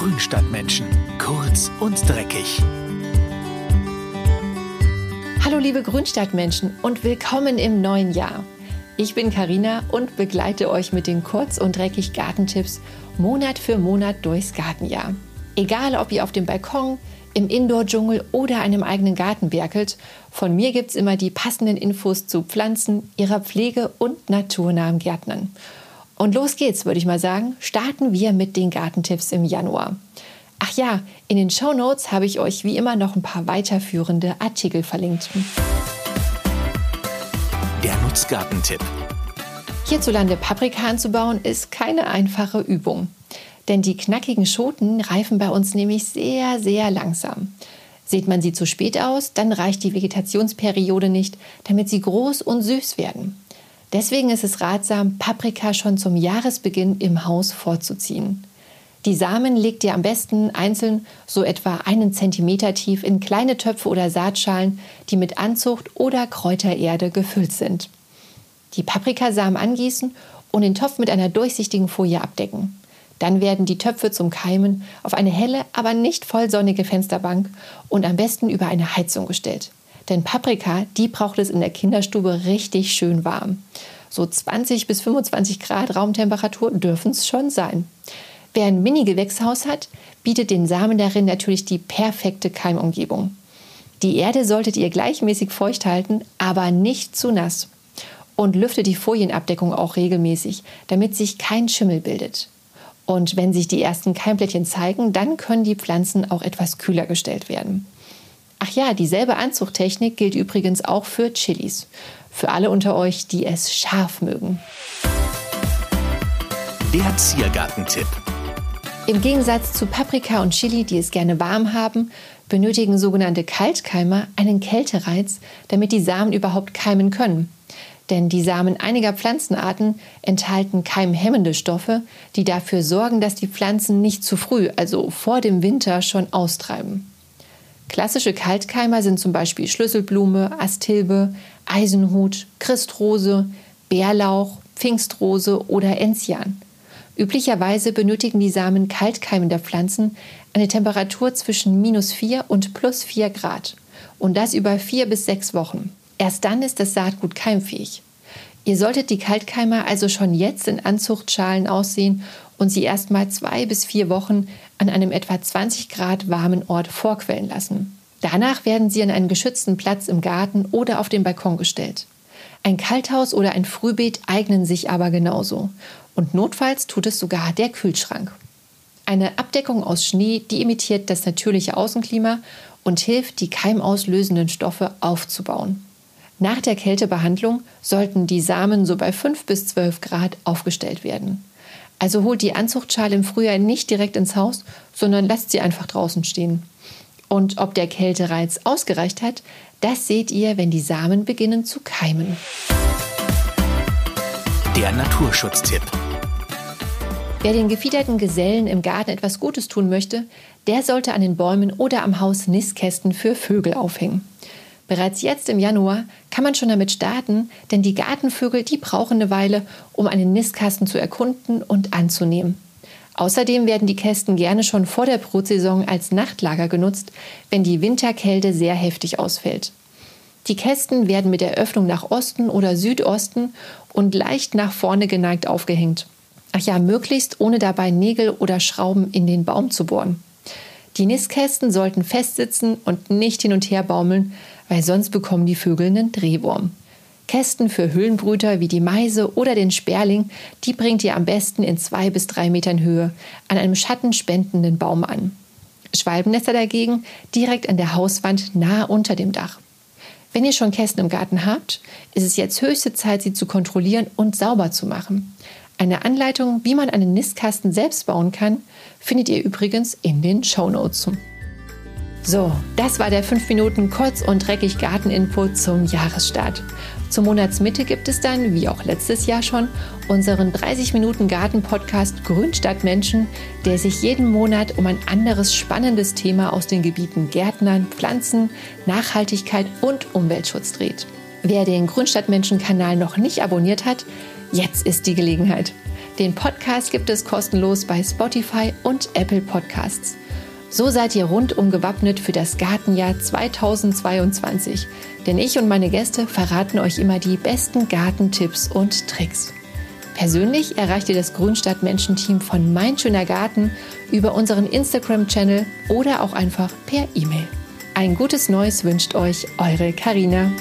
Grünstadtmenschen. Kurz und dreckig. Hallo liebe Grünstadtmenschen und willkommen im neuen Jahr. Ich bin Karina und begleite euch mit den kurz und dreckig Gartentipps Monat für Monat durchs Gartenjahr. Egal, ob ihr auf dem Balkon, im Indoor-Dschungel oder einem eigenen Garten werkelt, von mir gibt es immer die passenden Infos zu Pflanzen, ihrer Pflege und naturnahem Gärtnern. Und los geht's, würde ich mal sagen. Starten wir mit den Gartentipps im Januar. Ach ja, in den Show Notes habe ich euch wie immer noch ein paar weiterführende Artikel verlinkt. Der Nutzgartentipp. Hierzulande Paprika anzubauen ist keine einfache Übung. Denn die knackigen Schoten reifen bei uns nämlich sehr, sehr langsam. Sieht man sie zu spät aus, dann reicht die Vegetationsperiode nicht, damit sie groß und süß werden. Deswegen ist es ratsam, Paprika schon zum Jahresbeginn im Haus vorzuziehen. Die Samen legt ihr am besten einzeln so etwa einen Zentimeter tief in kleine Töpfe oder Saatschalen, die mit Anzucht oder Kräutererde gefüllt sind. Die Paprikasamen angießen und den Topf mit einer durchsichtigen Folie abdecken. Dann werden die Töpfe zum Keimen auf eine helle, aber nicht vollsonnige Fensterbank und am besten über eine Heizung gestellt. Denn Paprika, die braucht es in der Kinderstube richtig schön warm. So 20 bis 25 Grad Raumtemperatur dürfen es schon sein. Wer ein Mini-Gewächshaus hat, bietet den Samen darin natürlich die perfekte Keimumgebung. Die Erde solltet ihr gleichmäßig feucht halten, aber nicht zu nass. Und lüftet die Folienabdeckung auch regelmäßig, damit sich kein Schimmel bildet. Und wenn sich die ersten Keimblättchen zeigen, dann können die Pflanzen auch etwas kühler gestellt werden. Ach ja, dieselbe Anzuchttechnik gilt übrigens auch für Chilis. Für alle unter euch, die es scharf mögen. Der Ziergartentipp. Im Gegensatz zu Paprika und Chili, die es gerne warm haben, benötigen sogenannte Kaltkeimer einen Kältereiz, damit die Samen überhaupt keimen können. Denn die Samen einiger Pflanzenarten enthalten keimhemmende Stoffe, die dafür sorgen, dass die Pflanzen nicht zu früh, also vor dem Winter, schon austreiben. Klassische Kaltkeimer sind zum Beispiel Schlüsselblume, Astilbe, Eisenhut, Christrose, Bärlauch, Pfingstrose oder Enzian. Üblicherweise benötigen die Samen kaltkeimender Pflanzen eine Temperatur zwischen minus 4 und plus 4 Grad und das über vier bis sechs Wochen. Erst dann ist das Saatgut keimfähig. Ihr solltet die Kaltkeimer also schon jetzt in Anzuchtschalen aussehen und sie erst mal zwei bis vier Wochen an einem etwa 20 Grad warmen Ort vorquellen lassen. Danach werden sie an einen geschützten Platz im Garten oder auf den Balkon gestellt. Ein Kalthaus oder ein Frühbeet eignen sich aber genauso. Und notfalls tut es sogar der Kühlschrank. Eine Abdeckung aus Schnee, die imitiert das natürliche Außenklima und hilft, die keimauslösenden Stoffe aufzubauen. Nach der Kältebehandlung sollten die Samen so bei 5 bis 12 Grad aufgestellt werden. Also holt die Anzuchtschale im Frühjahr nicht direkt ins Haus, sondern lasst sie einfach draußen stehen. Und ob der Kältereiz ausgereicht hat, das seht ihr, wenn die Samen beginnen zu keimen. Der Naturschutztipp. Wer den gefiederten Gesellen im Garten etwas Gutes tun möchte, der sollte an den Bäumen oder am Haus Nistkästen für Vögel aufhängen. Bereits jetzt im Januar kann man schon damit starten, denn die Gartenvögel, die brauchen eine Weile, um einen Nistkasten zu erkunden und anzunehmen. Außerdem werden die Kästen gerne schon vor der Brutsaison als Nachtlager genutzt, wenn die Winterkälte sehr heftig ausfällt. Die Kästen werden mit der Öffnung nach Osten oder Südosten und leicht nach vorne geneigt aufgehängt. Ach ja, möglichst ohne dabei Nägel oder Schrauben in den Baum zu bohren. Die Nistkästen sollten festsitzen und nicht hin und her baumeln, weil sonst bekommen die Vögel einen Drehwurm. Kästen für Höhlenbrüter wie die Meise oder den Sperling, die bringt ihr am besten in zwei bis drei Metern Höhe an einem schattenspendenden Baum an. Schwalbennester dagegen direkt an der Hauswand nahe unter dem Dach. Wenn ihr schon Kästen im Garten habt, ist es jetzt höchste Zeit, sie zu kontrollieren und sauber zu machen. Eine Anleitung, wie man einen Nistkasten selbst bauen kann, findet ihr übrigens in den Show Notes. So, das war der 5 Minuten kurz und dreckig Garteninput zum Jahresstart. Zur Monatsmitte gibt es dann, wie auch letztes Jahr schon, unseren 30 Minuten Garten-Podcast Grünstadtmenschen, der sich jeden Monat um ein anderes spannendes Thema aus den Gebieten Gärtnern, Pflanzen, Nachhaltigkeit und Umweltschutz dreht. Wer den Grünstadtmenschen-Kanal noch nicht abonniert hat, jetzt ist die Gelegenheit. Den Podcast gibt es kostenlos bei Spotify und Apple Podcasts. So seid ihr rundum gewappnet für das Gartenjahr 2022. Denn ich und meine Gäste verraten euch immer die besten Gartentipps und Tricks. Persönlich erreicht ihr das Grünstadt Menschen-Team von Mein Schöner Garten über unseren Instagram-Channel oder auch einfach per E-Mail. Ein gutes Neues wünscht euch eure Karina.